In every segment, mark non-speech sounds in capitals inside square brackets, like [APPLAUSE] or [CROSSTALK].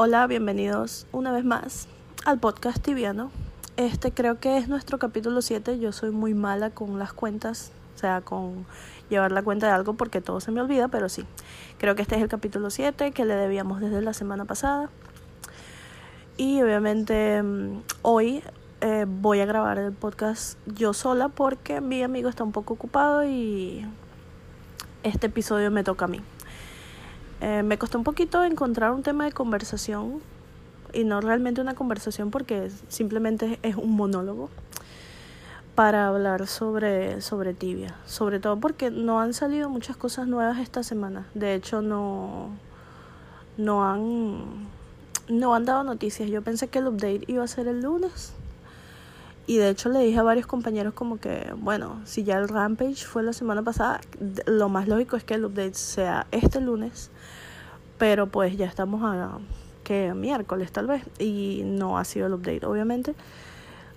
Hola, bienvenidos una vez más al podcast tibiano. Este creo que es nuestro capítulo 7. Yo soy muy mala con las cuentas, o sea, con llevar la cuenta de algo porque todo se me olvida, pero sí. Creo que este es el capítulo 7 que le debíamos desde la semana pasada. Y obviamente mm, hoy eh, voy a grabar el podcast yo sola porque mi amigo está un poco ocupado y este episodio me toca a mí. Eh, me costó un poquito encontrar un tema de conversación y no realmente una conversación porque simplemente es un monólogo para hablar sobre, sobre tibia. Sobre todo porque no han salido muchas cosas nuevas esta semana. De hecho, no, no, han, no han dado noticias. Yo pensé que el update iba a ser el lunes. Y de hecho le dije a varios compañeros como que, bueno, si ya el Rampage fue la semana pasada, lo más lógico es que el update sea este lunes pero pues ya estamos a que miércoles tal vez y no ha sido el update obviamente.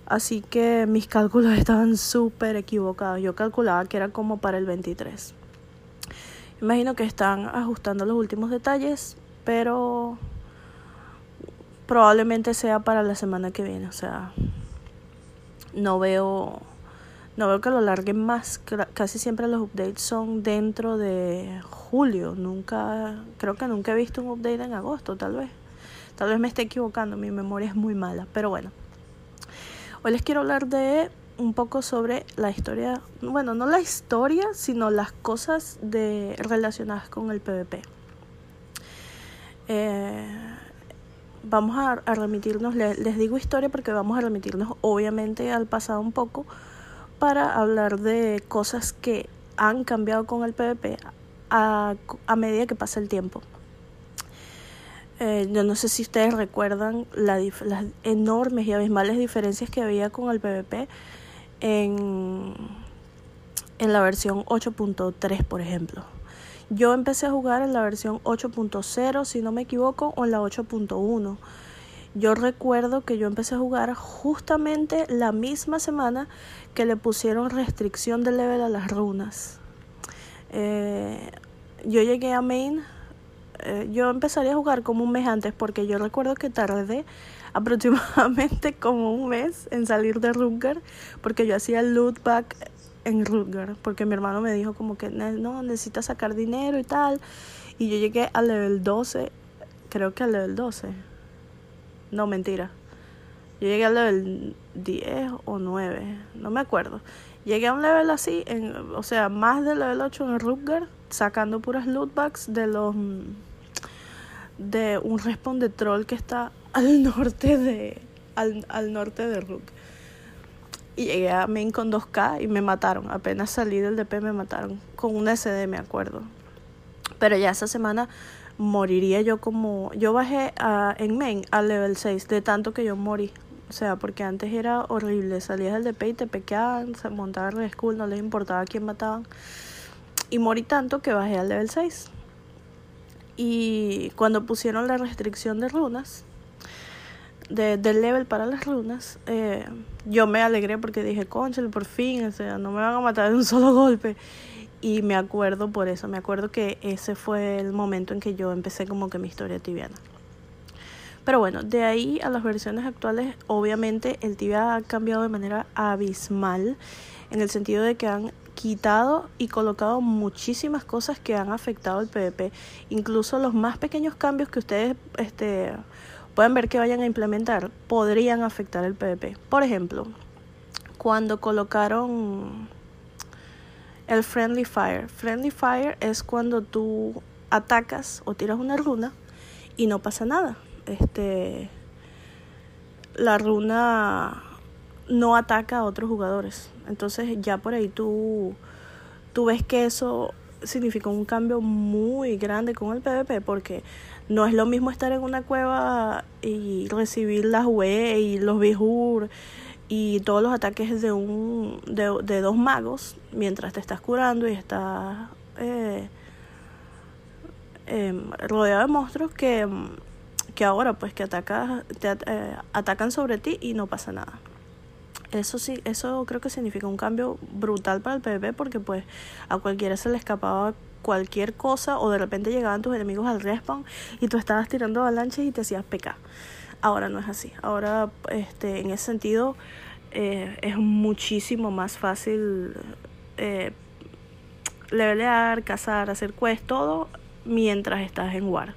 Así que mis cálculos [LAUGHS] estaban súper equivocados. Yo calculaba que era como para el 23 imagino que están ajustando los últimos detalles pero probablemente sea para la semana que viene o sea no veo no veo que lo larguen más. Casi siempre los updates son dentro de julio. Nunca, creo que nunca he visto un update en agosto, tal vez. Tal vez me esté equivocando, mi memoria es muy mala. Pero bueno, hoy les quiero hablar de un poco sobre la historia, bueno, no la historia, sino las cosas de, relacionadas con el PvP. Eh, vamos a, remitirnos, les digo historia porque vamos a remitirnos obviamente al pasado un poco para hablar de cosas que han cambiado con el PvP a, medida que pasa el tiempo. Eh, no sé si ustedes recuerdan las enormes y abismales diferencias que había con el PvP en, en la versión 8.3, por ejemplo. Yo empecé a jugar en la versión 8.0, si no me equivoco, o en la 8.1. Yo recuerdo que yo empecé a jugar justamente la misma semana que le pusieron restricción de level a las runas. Eh, yo llegué a main, eh, yo empezaría a jugar como un mes antes porque yo recuerdo que tardé aproximadamente [LAUGHS] como un mes en salir de Rutger porque yo hacía back en Rutger porque mi hermano me dijo como que no, necesitas sacar dinero y tal y yo llegué al level 12, creo que al level 12 no, mentira. Yo llegué al level 10 o 9, no me acuerdo. Llegué a un level así, en, o sea, más del level 8 en Rutger, sacando puras lootbacks de los de un respawn de troll que está al [LAUGHS] norte de al, al norte de Rook. Y llegué a main con 2k y me mataron. Apenas salí del DP me mataron. Con un SD me acuerdo. Pero ya esa semana moriría yo como... Yo bajé a, en main al level 6 de tanto que yo morí. O sea, porque antes era horrible. Salías del DP y te pequeaban, se montaban en school, no les importaba quién mataban. Y morí tanto que bajé al level 6. Y cuando pusieron la restricción de runas, de, del level para las runas, eh, yo me alegré porque dije, conchale, por fin, o sea, no me van a matar de un [LAUGHS] solo golpe. Y me acuerdo por eso, me acuerdo que ese fue el momento en que yo empecé como que mi historia tibiana. Pero bueno, de ahí a las versiones actuales, obviamente el tibia ha cambiado de manera abismal, en el sentido de que han quitado y colocado muchísimas cosas que han afectado el PvP, incluso los más pequeños cambios que ustedes este, pueden ver que vayan a implementar podrían afectar el PvP. Por ejemplo, cuando colocaron el Friendly Fire. Friendly Fire es cuando tú atacas o tiras una runa y no pasa nada. Este la runa no ataca a otros jugadores. Entonces ya por ahí tú, tú ves que eso significó un cambio muy grande con el PvP porque no es lo mismo estar en una cueva y recibir las UE y los Bihur y todos los ataques de un de, de dos magos mientras te estás curando y estás eh, em, rodeado de monstruos que, que ahora pues que atacas, te eh, atacan sobre ti y no pasa nada eso sí eso creo que significa un cambio brutal para el PvP porque pues a cualquiera se le escapaba cualquier cosa o de repente llegaban tus enemigos al respawn y tú estabas tirando avalanches y te hacías PK. Ahora no es así. Ahora, este, en ese sentido, eh, es muchísimo más fácil eh, levelear, cazar, hacer quest, todo mientras estás en War.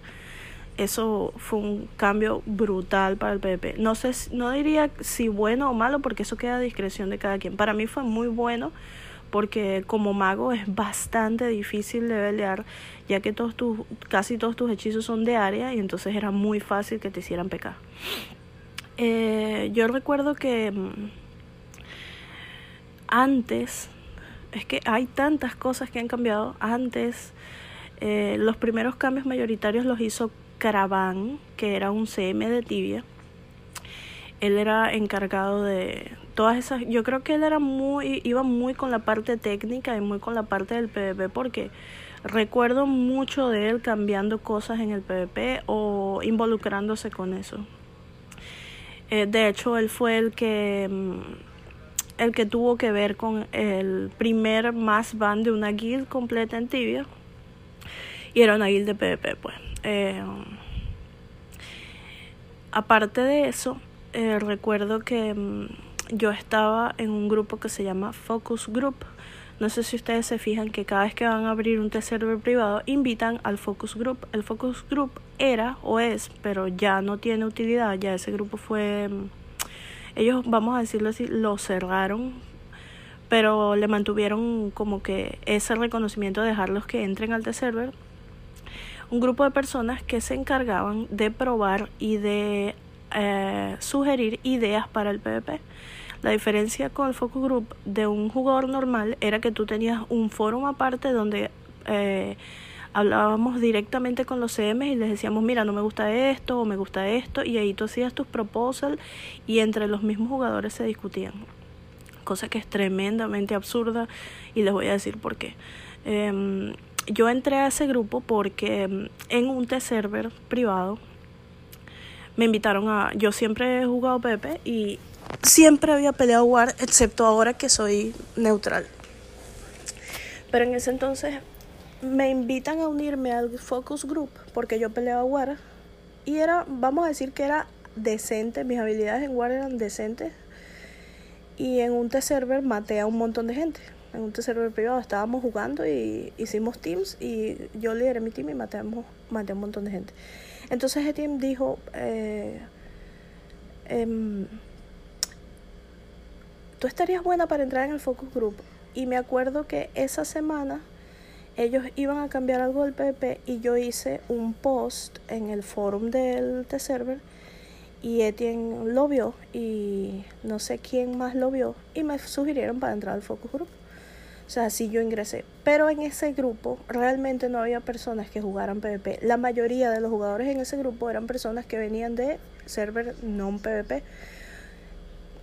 Eso fue un cambio brutal para el PvP. No sé, no diría si bueno o malo porque eso queda a discreción de cada quien. Para mí fue muy bueno porque como mago es bastante difícil levelear ya que todos tus, casi todos tus hechizos son de área y entonces era muy fácil que te hicieran pecar. Eh, yo recuerdo que mm, antes, es que hay tantas cosas que han cambiado, antes eh, los primeros cambios mayoritarios los hizo Caravan, que era un CM de tibia. Él era encargado de todas esas, yo creo que él era muy, iba muy con la parte técnica y muy con la parte del PvP porque recuerdo mucho de él cambiando cosas en el PvP o involucrándose con eso. Eh, de hecho, él fue el que mm, el que tuvo que ver con el primer más ban de una guild completa en Tibia. Y era una guild de PvP, pues. Eh, aparte de eso, eh, recuerdo que mm, yo estaba en un grupo que se llama Focus Group. No sé si ustedes se fijan que cada vez que van a abrir un server privado invitan al Focus Group. El Focus Group era o es, pero ya no tiene utilidad. Ya ese grupo fue mm, ellos, vamos a decirlo así, lo cerraron, pero le mantuvieron como que ese reconocimiento de dejarlos que entren al server. Un grupo de personas que se encargaban de probar y de eh, sugerir ideas para el PvP. La diferencia con el focus group de un jugador normal era que tú tenías un foro aparte donde eh, hablábamos directamente con los CMs y les decíamos, mira, no me gusta esto o me gusta esto, y ahí tú hacías tus proposals y entre los mismos jugadores se discutían. Cosa que es tremendamente absurda y les voy a decir por qué. Em, yo entré a ese grupo porque em, en un T-server privado me invitaron a. Yo siempre he jugado Pepe y siempre había peleado War, excepto ahora que soy neutral. Pero en ese entonces me invitan a unirme al focus group porque yo peleaba War y era, vamos a decir que era decente, mis habilidades en War eran decentes y en un T-Server maté a un montón de gente. En un T-Server privado estábamos jugando y hicimos teams y yo lideré mi team y maté, maté a un montón de gente. Entonces ese team dijo, eh, em, tú estarías buena para entrar en el focus group. Y me acuerdo que esa semana ellos iban a cambiar algo del PvP y yo hice un post en el forum del T-Server y Etienne lo vio y no sé quién más lo vio y me sugirieron para entrar al Focus Group. O sea, así yo ingresé. Pero en ese grupo realmente no había personas que jugaran PvP. La mayoría de los jugadores en ese grupo eran personas que venían de server non PvP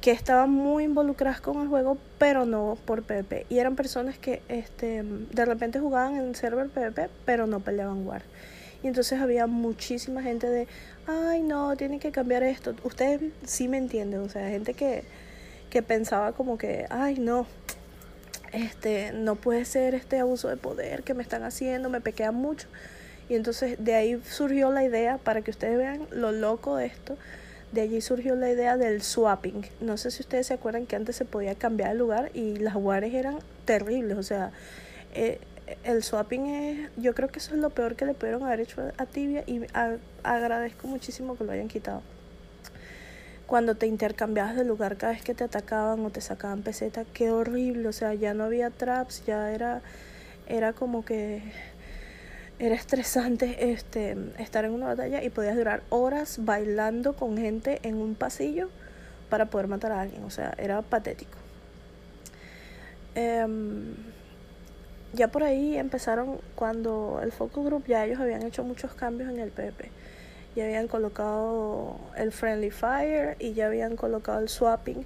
que estaban muy involucradas con el juego, pero no por PvP. Y eran personas que este, de repente jugaban en server PvP, pero no peleaban War. Y entonces había muchísima gente de, ay no, tienen que cambiar esto. Ustedes sí me entienden, o sea, gente que, que pensaba como que, ay no, este, no puede ser este abuso de poder que me están haciendo, me pequean mucho. Y entonces de ahí surgió la idea, para que ustedes vean lo loco de esto, de allí surgió la idea del swapping. No sé si ustedes se acuerdan que antes se podía cambiar de lugar y las wares eran terribles. O sea, eh, el swapping es, yo creo que eso es lo peor que le pudieron haber hecho a Tibia y agradezco muchísimo que lo hayan quitado. Cuando te intercambiabas de lugar cada vez que te atacaban o te sacaban peseta, qué horrible. O sea, ya no había traps, ya era, era como que era estresante este, estar en una batalla y podías durar horas bailando con gente en un pasillo para poder matar a alguien. O sea, era patético. Em, ya por ahí empezaron cuando el Focus Group ya ellos habían hecho muchos cambios en el PP. Ya habían colocado el Friendly Fire y ya habían colocado el swapping.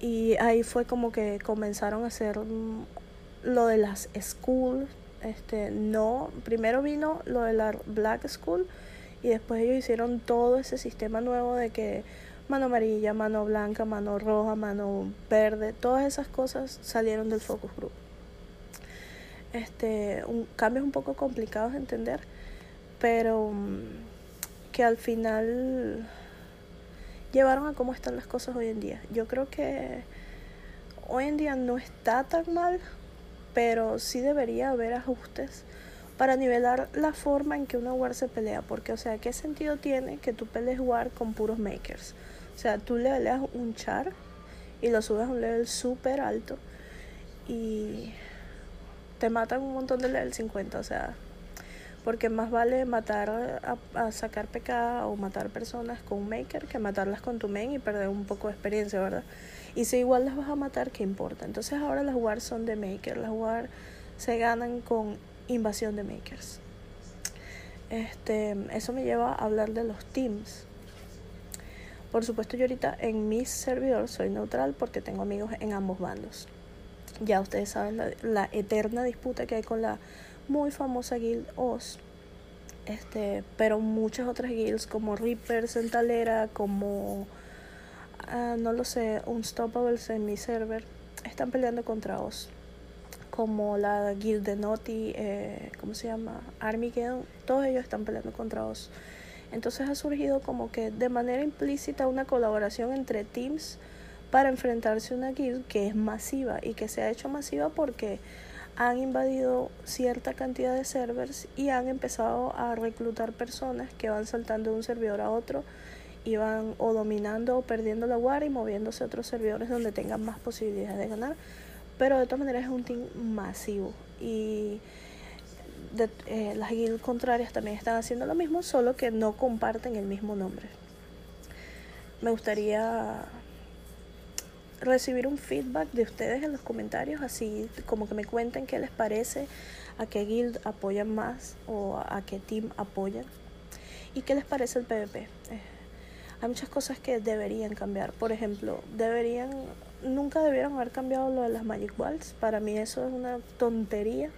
Y ahí fue como que comenzaron a hacer lo de las schools este, no, primero vino lo de la Black School y después ellos hicieron todo ese sistema nuevo de que mano amarilla, mano blanca, mano roja, mano verde, todas esas cosas salieron del focus group. este, un, cambios un poco complicados de entender, pero mm, que al final llevaron a cómo están las cosas hoy en día. Yo creo que hoy en día no está tan mal, pero sí debería haber ajustes para nivelar la forma en que una war se pelea, porque o sea, ¿qué sentido tiene que tú pelees war con puros makers? O sea, tú le peleas un char y lo subes a un level súper alto y te matan un montón de level 50, o sea, porque más vale matar a, sacar PK o matar personas con un maker que matarlas con tu main y perder un poco de experiencia, ¿verdad? Y si igual las vas a matar, ¿qué importa? Entonces ahora las war son de maker, las war se ganan con invasión de makers. Este, eso me lleva a hablar de los teams. Por supuesto, yo ahorita en mi servidor soy neutral porque tengo amigos en ambos bandos. Ya ustedes saben la, eterna disputa que hay con la muy famosa guild Oz. Este, pero muchas otras guilds como Reaper, Centalera, como uh, no lo sé, Unstoppables en mi server, están peleando contra Oz como la Guild de Naughty, eh, ¿cómo se llama? Armageddon, todos ellos están peleando contra Oz. Entonces ha surgido como que de manera implícita una colaboración entre teams para enfrentarse a una guild que es masiva y que se ha hecho masiva porque han invadido cierta cantidad de servers y han empezado a reclutar personas que van saltando de un servidor a otro y van o dominando o perdiendo la war y moviéndose a otros servidores donde tengan más posibilidades de ganar pero de todas maneras es un team masivo y eh, las guilds contrarias también están haciendo lo mismo, solo que no comparten el mismo nombre. Me gustaría recibir un feedback de ustedes en los comentarios, así como que me cuenten qué les parece, a qué guild apoyan más o a, qué team apoyan y qué les parece el PvP. Eh, hay muchas cosas que deberían cambiar. Por ejemplo, deberían nunca debieron haber cambiado lo de las Magic Balls. Para mí eso es una tontería.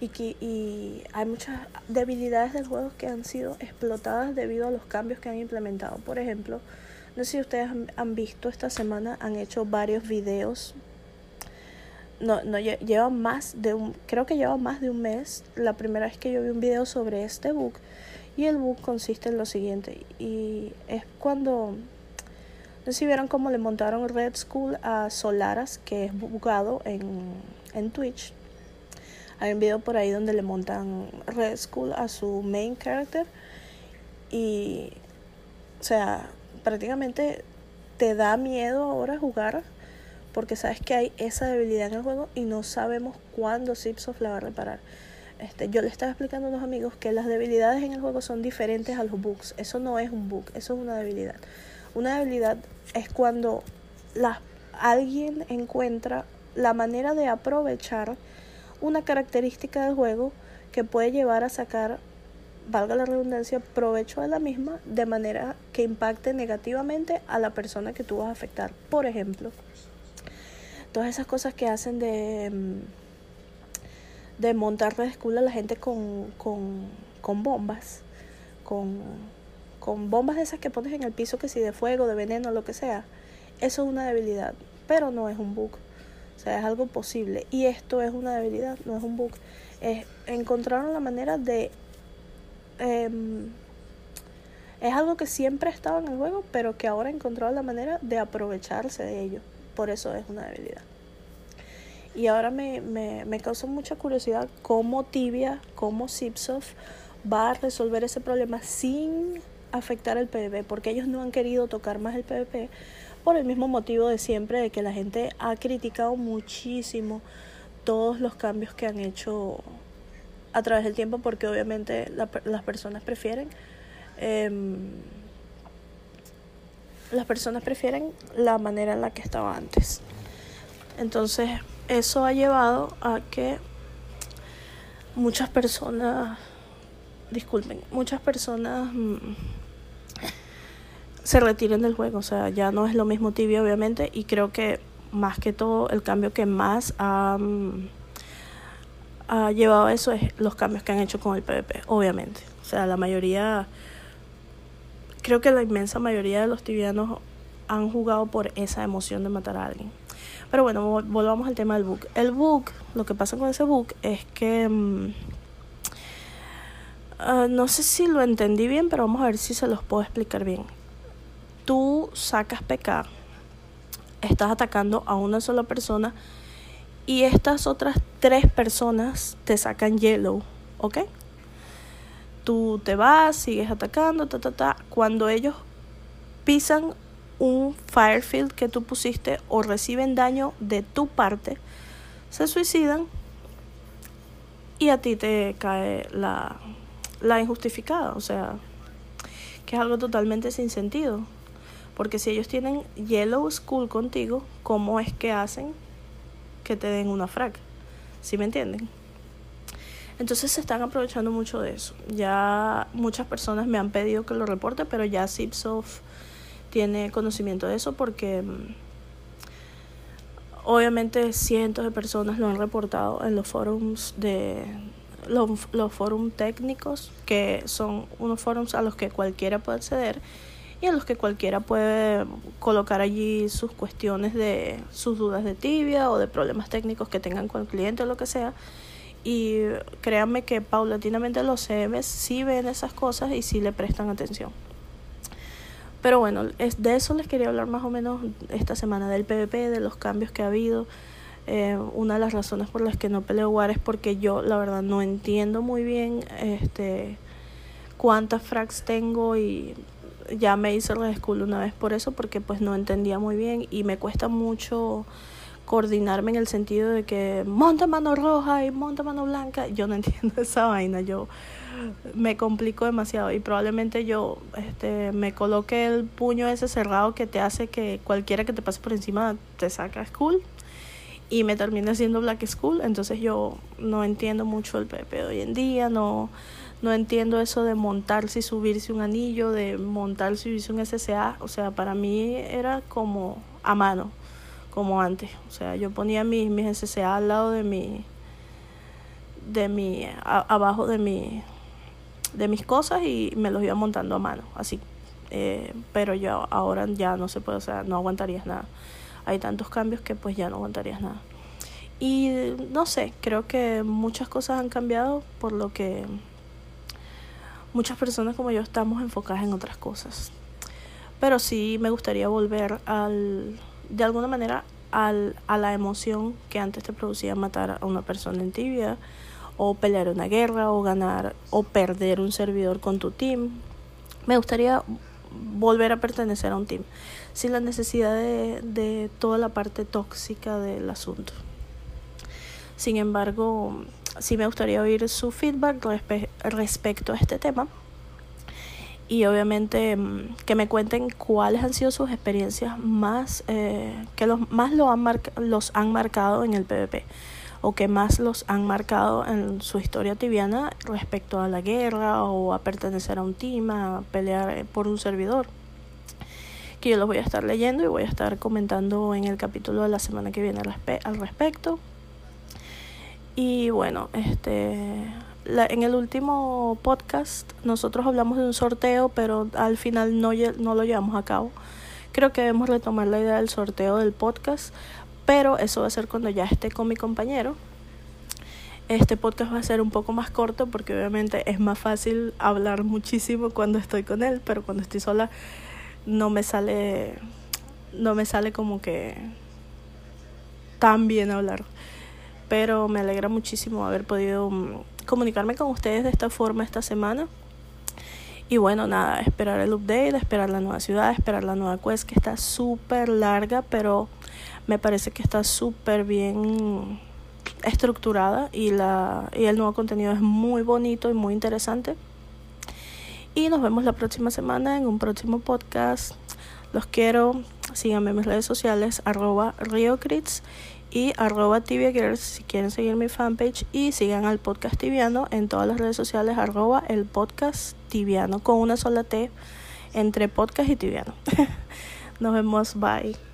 Y, que, y hay muchas debilidades del juego que han sido explotadas debido a los cambios que han implementado. Por ejemplo, no sé si ustedes han, visto esta semana, han hecho varios videos. No, no lleva más de un, creo que lleva más de un mes. La primera vez que yo vi un video sobre este bug. Y el bug consiste en lo siguiente. Y es cuando no sé si vieron cómo le montaron Red School a Solaras, que es bugado en, en Twitch. Hay un video por ahí donde le montan Red School a su main character. Y, o sea, prácticamente te da miedo ahora jugar porque sabes que hay esa debilidad en el juego y no sabemos cuándo Zipsoft la va a reparar. Este, yo le estaba explicando a unos amigos que las debilidades en el juego son diferentes a los bugs. Eso no es un bug, eso es una debilidad. Una debilidad es cuando la, alguien encuentra la manera de aprovechar una característica del juego que puede llevar a sacar, valga la redundancia, provecho de la misma de manera que impacte negativamente a la persona que tú vas a afectar. Por ejemplo, todas esas cosas que hacen de, mm, de montar red a la gente con, con, con bombas, con con bombas de esas que pones en el piso, que si de fuego, de veneno, lo que sea, eso es una debilidad, pero no es un bug. O sea, es algo posible. Y esto es una debilidad, no es un bug. Es, encontraron la manera de... Em, es algo que siempre estaba en el juego, pero que ahora encontraron la manera de aprovecharse de ello. Por eso es una debilidad. Y ahora me, me, me causa mucha curiosidad cómo Tibia, cómo Zipsoft va a resolver ese problema sin afectar el PvP, porque ellos no han querido tocar más el PvP por el mismo motivo de siempre, de que la gente ha criticado muchísimo todos los cambios que han hecho a través del tiempo, porque obviamente las personas prefieren em, las personas prefieren la manera en la que estaba antes. Entonces, eso ha llevado a que muchas personas, disculpen, muchas personas mm, se retiren del juego. O sea, ya no es lo mismo tibia, obviamente. Y creo que más que todo, el cambio que más ha, ha llevado eso es los cambios que han hecho con el PvP, obviamente. O sea, la mayoría, creo que la inmensa mayoría de los tibianos han jugado por esa emoción de matar a alguien. Pero bueno, volvamos al tema del book. El book, lo que pasa con ese book es que... Ah, no sé si lo entendí bien, pero vamos a ver si se los puedo explicar bien. Tú sacas PK, estás atacando a una sola persona y estas otras tres personas te sacan yellow, ¿ok? Tú te vas, sigues atacando, ta, ta, ta. Cuando ellos pisan un firefield que tú pusiste o reciben daño de tu parte, se suicidan y a ti te cae la, la injustificada, o sea, que es algo totalmente sin sentido. Porque si ellos tienen Yellow School contigo, ¿cómo es que hacen que te den una frac? ¿Sí me entienden? Entonces se están aprovechando mucho de eso. Ya muchas personas me han pedido que lo reporte, pero ya Zipsoft tiene conocimiento de eso porque mm, obviamente cientos de personas lo han reportado en los forums de los, los foros técnicos que son unos forums a los que cualquiera puede acceder y en los que cualquiera puede colocar allí sus cuestiones de sus dudas de tibia o de problemas técnicos que tengan con el cliente o lo que sea y créanme que paulatinamente los CMs sí ven esas cosas y sí le prestan atención. Pero bueno, de eso les quería hablar más o menos esta semana, del PvP, de los cambios que ha habido. Eh, una de las razones por las que no peleo War es porque yo la verdad no entiendo muy bien este cuántas frags tengo y ya me hice el school una vez por eso porque pues no entendía muy bien y me cuesta mucho coordinarme en el sentido de que monta mano roja y monta mano blanca. Yo no [LAUGHS] entiendo esa vaina, yo me complico demasiado y probablemente yo este me coloque el puño ese cerrado que te hace que cualquiera que te pase por encima te saca school y me termine haciendo black school entonces yo no entiendo mucho el PP hoy en día no no entiendo eso de montarse y subirse un anillo de montarse y subirse un SSA o sea para mí era como a mano como antes o sea yo ponía mis mis SSA al lado de mi de mi abajo de mi de mis cosas y me los iba montando a mano, así. Eh, pero yo ahora ya no se puede, o sea, no aguantarías nada. Hay tantos cambios que pues ya no aguantarías nada. Y no sé, creo que muchas cosas han cambiado por lo que muchas personas como yo estamos enfocadas en otras cosas. Pero sí me gustaría volver al, de alguna manera, al, a la emoción que antes te producía matar a una persona en tibia o pelear una guerra o ganar o perder un servidor con tu team. Me gustaría volver a pertenecer a un team sin la necesidad de, de toda la parte tóxica del asunto. Sin embargo, sí me gustaría oír su feedback respecto a este tema y obviamente mm, que me cuenten cuáles han sido sus experiencias más eh, que los más lo han los han marcado en el PvP o que más los han marcado en su historia tibiana respecto a la guerra o a pertenecer a un team, a pelear por un servidor. Que yo los voy a estar leyendo y voy a estar comentando en el capítulo de la semana que viene al respecto. Y bueno, este en el último podcast nosotros hablamos de un sorteo, pero al final no, no lo llevamos a cabo. Creo que debemos retomar la idea del sorteo del podcast pero eso va a ser cuando ya esté con mi compañero. Este podcast va a ser un poco más corto porque obviamente es más fácil hablar muchísimo cuando estoy con él, pero cuando estoy sola no me sale no me sale como que tan bien hablar. Pero me alegra muchísimo haber podido mm, comunicarme con ustedes de esta forma esta semana. Y bueno, nada, esperar el update, esperar la nueva ciudad, esperar la nueva quest que está súper larga, pero me parece que está súper bien estructurada y, la, y el nuevo contenido es muy bonito y muy interesante. Y nos vemos la próxima semana en un próximo podcast. Los quiero. Síganme en mis redes sociales, arroba RioCrits y arroba tibiagirls si quieren seguir mi fanpage. Y sigan al podcast tibiano en todas las redes sociales, arroba el podcast tibiano con una sola T entre podcast y tibiano. [LAUGHS] Nos vemos, bye.